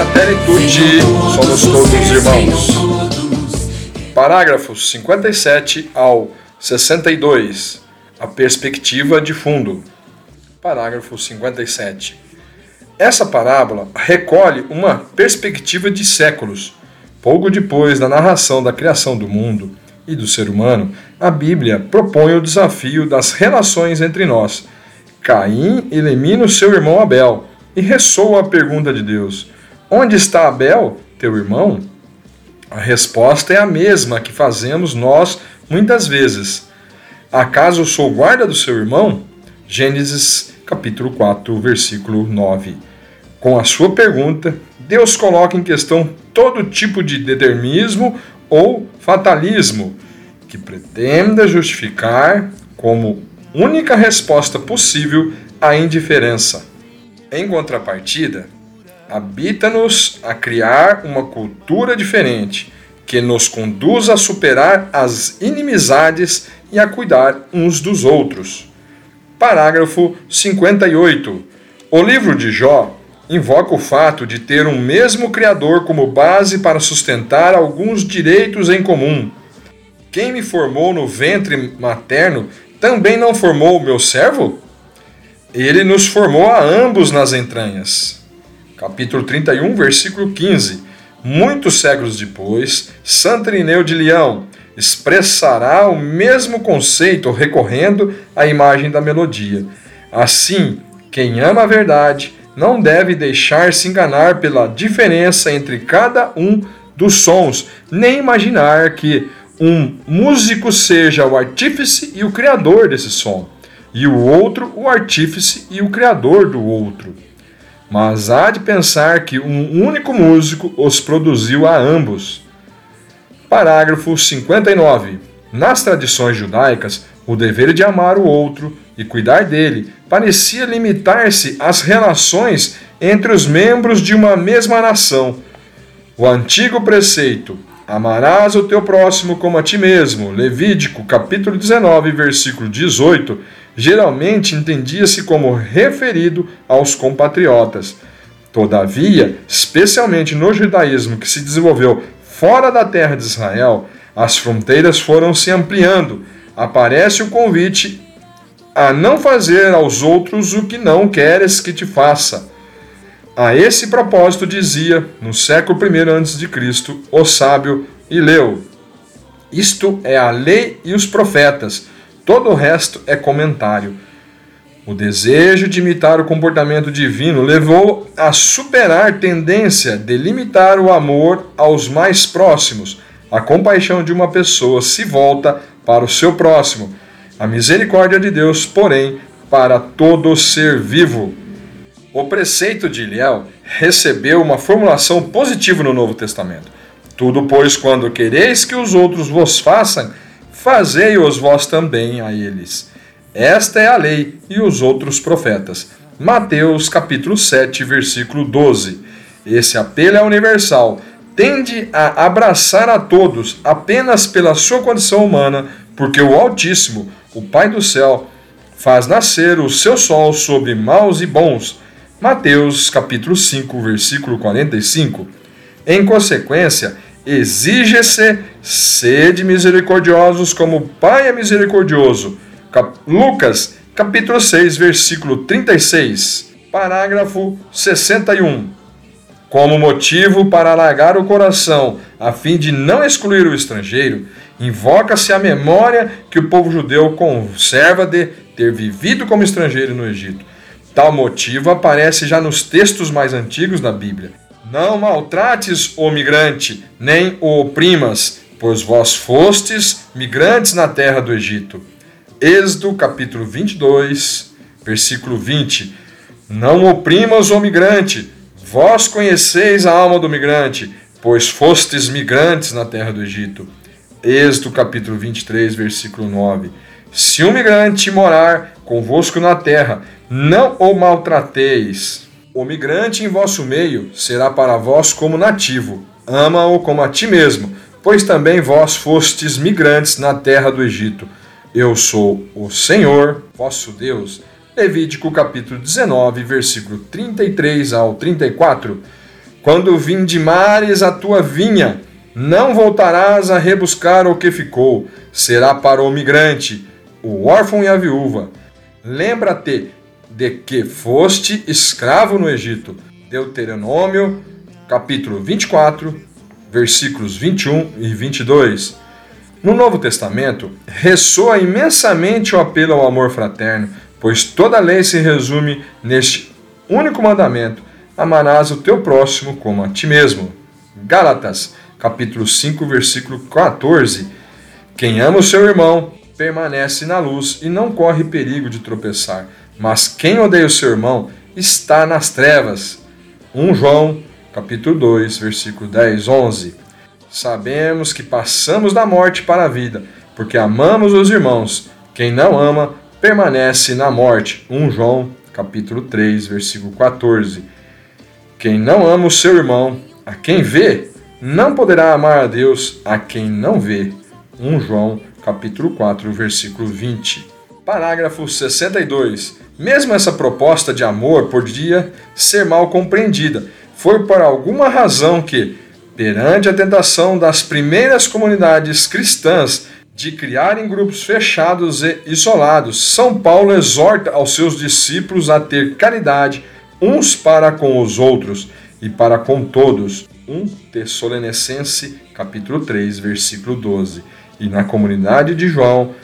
Fratelli tutti, somos todos irmãos. Parágrafos 57 ao 62. A perspectiva de fundo. Parágrafo 57. Essa parábola recolhe uma perspectiva de séculos. Pouco depois da narração da criação do mundo e do ser humano, a Bíblia propõe o desafio das relações entre nós. Caim elimina o seu irmão Abel e ressoa a pergunta de Deus: Onde está Abel, teu irmão? A resposta é a mesma que fazemos nós muitas vezes. Acaso sou guarda do seu irmão? Gênesis capítulo 4, versículo 9. Com a sua pergunta, Deus coloca em questão todo tipo de determinismo ou fatalismo que pretenda justificar como única resposta possível a indiferença. Em contrapartida, habita-nos a criar uma cultura diferente que nos conduz a superar as inimizades e a cuidar uns dos outros. Parágrafo 58. O livro de Jó invoca o fato de ter um mesmo Criador como base para sustentar alguns direitos em comum. Quem me formou no ventre materno também não formou o meu servo? Ele nos formou a ambos nas entranhas. Capítulo 31, versículo 15. Muitos séculos depois, Santo Irineu de Leão expressará o mesmo conceito recorrendo à imagem da melodia. Assim, quem ama a verdade não deve deixar-se enganar pela diferença entre cada um dos sons, nem imaginar que um músico seja o artífice e o criador desse som, e o outro o artífice e o criador do outro. Mas há de pensar que um único músico os produziu a ambos. Parágrafo 59. Nas tradições judaicas, o dever de amar o outro e cuidar dele parecia limitar-se às relações entre os membros de uma mesma nação. O antigo preceito Amarás o teu próximo como a ti mesmo. Levítico, capítulo 19, versículo 18, geralmente entendia-se como referido aos compatriotas. Todavia, especialmente no judaísmo que se desenvolveu fora da terra de Israel, as fronteiras foram se ampliando. Aparece o convite a não fazer aos outros o que não queres que te faça. A esse propósito dizia, no século I a.C., o sábio Ileu: Isto é a lei e os profetas, todo o resto é comentário. O desejo de imitar o comportamento divino levou a superar tendência de limitar o amor aos mais próximos. A compaixão de uma pessoa se volta para o seu próximo. A misericórdia de Deus, porém, para todo ser vivo. O preceito de Iliel recebeu uma formulação positiva no Novo Testamento. Tudo, pois, quando quereis que os outros vos façam, fazei-os vós também a eles. Esta é a lei e os outros profetas. Mateus capítulo 7, versículo 12. Esse apelo é universal. Tende a abraçar a todos apenas pela sua condição humana, porque o Altíssimo, o Pai do céu, faz nascer o seu sol sobre maus e bons Mateus capítulo 5, versículo 45. Em consequência, exige-se sede misericordiosos como o Pai é misericordioso. Cap Lucas capítulo 6, versículo 36. Parágrafo 61. Como motivo para alargar o coração, a fim de não excluir o estrangeiro, invoca-se a memória que o povo judeu conserva de ter vivido como estrangeiro no Egito Tal motivo aparece já nos textos mais antigos da Bíblia. Não maltrates o migrante, nem o oprimas, pois vós fostes migrantes na terra do Egito. Êxodo capítulo 22, versículo 20. Não oprimas o migrante, vós conheceis a alma do migrante, pois fostes migrantes na terra do Egito. Êxodo capítulo 23, versículo 9. Se um migrante morar convosco na terra, não o maltrateis. O migrante em vosso meio será para vós como nativo. Ama-o como a ti mesmo, pois também vós fostes migrantes na terra do Egito. Eu sou o Senhor, vosso Deus. Levítico capítulo 19, versículo 33 ao 34. Quando vindimares a tua vinha, não voltarás a rebuscar o que ficou, será para o migrante, o órfão e a viúva. Lembra-te de que foste escravo no Egito. Deuteronômio, capítulo 24, versículos 21 e 22. No Novo Testamento, ressoa imensamente o apelo ao amor fraterno, pois toda a lei se resume neste único mandamento: amarás o teu próximo como a ti mesmo. Gálatas, capítulo 5, versículo 14. Quem ama o seu irmão permanece na luz e não corre perigo de tropeçar, mas quem odeia o seu irmão está nas trevas. 1 João, capítulo 2, versículo 10, 11. Sabemos que passamos da morte para a vida, porque amamos os irmãos. Quem não ama permanece na morte. 1 João, capítulo 3, versículo 14. Quem não ama o seu irmão, a quem vê, não poderá amar a Deus a quem não vê. 1 João, capítulo 4, versículo 20. Parágrafo 62. Mesmo essa proposta de amor podia ser mal compreendida. Foi por alguma razão que, Perante a tentação das primeiras comunidades cristãs de criarem grupos fechados e isolados, São Paulo exorta aos seus discípulos a ter caridade uns para com os outros e para com todos. 1 Tessalonicense, capítulo 3, versículo 12. E na comunidade de João,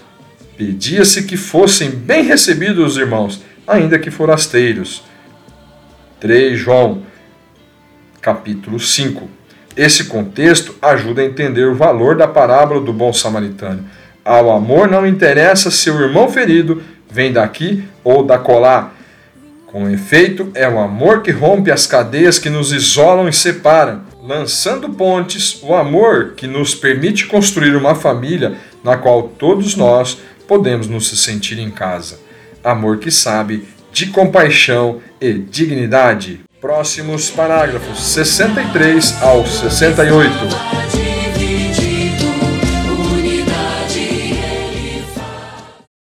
pedia-se que fossem bem recebidos os irmãos, ainda que forasteiros. 3 João, capítulo 5. Esse contexto ajuda a entender o valor da parábola do bom samaritano. Ao amor não interessa se o irmão ferido vem daqui ou da colar. Com efeito, é o amor que rompe as cadeias que nos isolam e separam, lançando pontes, o amor que nos permite construir uma família na qual todos nós podemos nos sentir em casa. Amor que sabe de compaixão e dignidade. Próximos parágrafos 63 ao 68.